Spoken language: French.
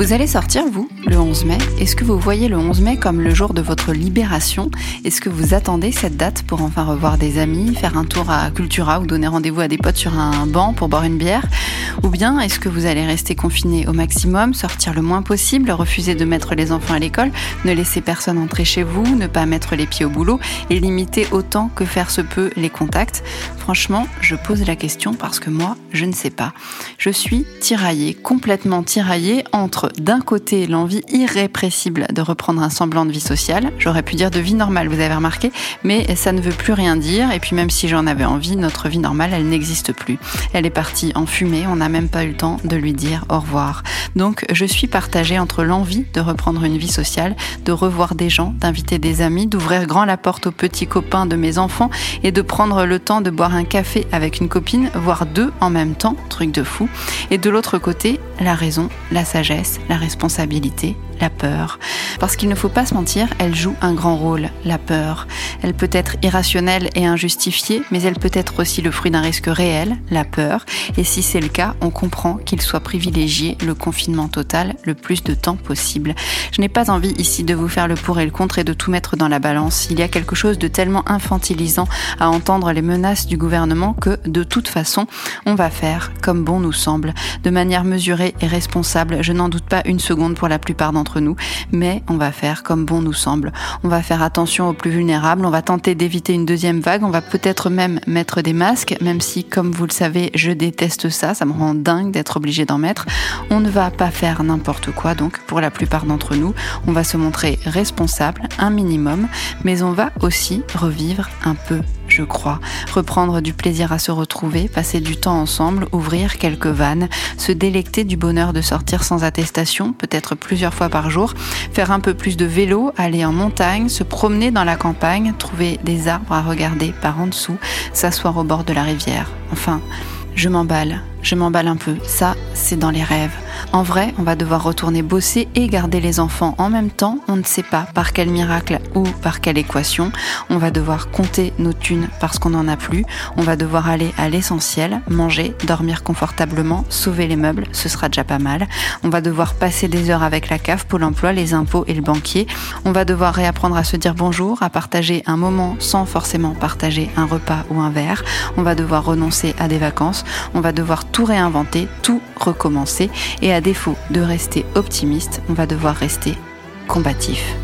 Vous allez sortir, vous, le 11 mai. Est-ce que vous voyez le 11 mai comme le jour de votre libération? Est-ce que vous attendez cette date pour enfin revoir des amis, faire un tour à Cultura ou donner rendez-vous à des potes sur un banc pour boire une bière? Ou bien est-ce que vous allez rester confiné au maximum, sortir le moins possible, refuser de mettre les enfants à l'école, ne laisser personne entrer chez vous, ne pas mettre les pieds au boulot et limiter autant que faire se peut les contacts? Franchement, je pose la question parce que moi, je ne sais pas. Je suis tiraillée, complètement tiraillée entre d'un côté l'envie irrépressible de reprendre un semblant de vie sociale, j'aurais pu dire de vie normale, vous avez remarqué, mais ça ne veut plus rien dire, et puis même si j'en avais envie, notre vie normale, elle n'existe plus. Elle est partie en fumée, on n'a même pas eu le temps de lui dire au revoir. Donc je suis partagée entre l'envie de reprendre une vie sociale, de revoir des gens, d'inviter des amis, d'ouvrir grand la porte aux petits copains de mes enfants et de prendre le temps de boire un café avec une copine, voire deux en même temps, truc de fou. Et de l'autre côté, la raison, la sagesse, la responsabilité, la peur. Parce qu'il ne faut pas se mentir, elle joue un grand rôle, la peur. Elle peut être irrationnelle et injustifiée, mais elle peut être aussi le fruit d'un risque réel, la peur. Et si c'est le cas, on comprend qu'il soit privilégié le confinement total le plus de temps possible. Je n'ai pas envie ici de vous faire le pour et le contre et de tout mettre dans la balance. Il y a quelque chose de tellement infantilisant à entendre les menaces du gouvernement que, de toute façon, on va faire comme bon nous semble, de manière mesurée et responsable. Je n'en doute pas une seconde pour la plupart nous, mais on va faire comme bon nous semble. On va faire attention aux plus vulnérables, on va tenter d'éviter une deuxième vague, on va peut-être même mettre des masques, même si, comme vous le savez, je déteste ça, ça me rend dingue d'être obligé d'en mettre. On ne va pas faire n'importe quoi, donc pour la plupart d'entre nous, on va se montrer responsable, un minimum, mais on va aussi revivre un peu je crois. Reprendre du plaisir à se retrouver, passer du temps ensemble, ouvrir quelques vannes, se délecter du bonheur de sortir sans attestation, peut-être plusieurs fois par jour, faire un peu plus de vélo, aller en montagne, se promener dans la campagne, trouver des arbres à regarder par en dessous, s'asseoir au bord de la rivière. Enfin, je m'emballe, je m'emballe un peu. Ça, c'est dans les rêves. En vrai, on va devoir retourner bosser et garder les enfants en même temps. On ne sait pas par quel miracle ou par quelle équation. On va devoir compter nos thunes parce qu'on n'en a plus. On va devoir aller à l'essentiel, manger, dormir confortablement, sauver les meubles, ce sera déjà pas mal. On va devoir passer des heures avec la CAF, Pôle emploi, les impôts et le banquier. On va devoir réapprendre à se dire bonjour, à partager un moment sans forcément partager un repas ou un verre. On va devoir renoncer à des vacances. On va devoir tout réinventer, tout recommencer. Et à défaut de rester optimiste, on va devoir rester combatif.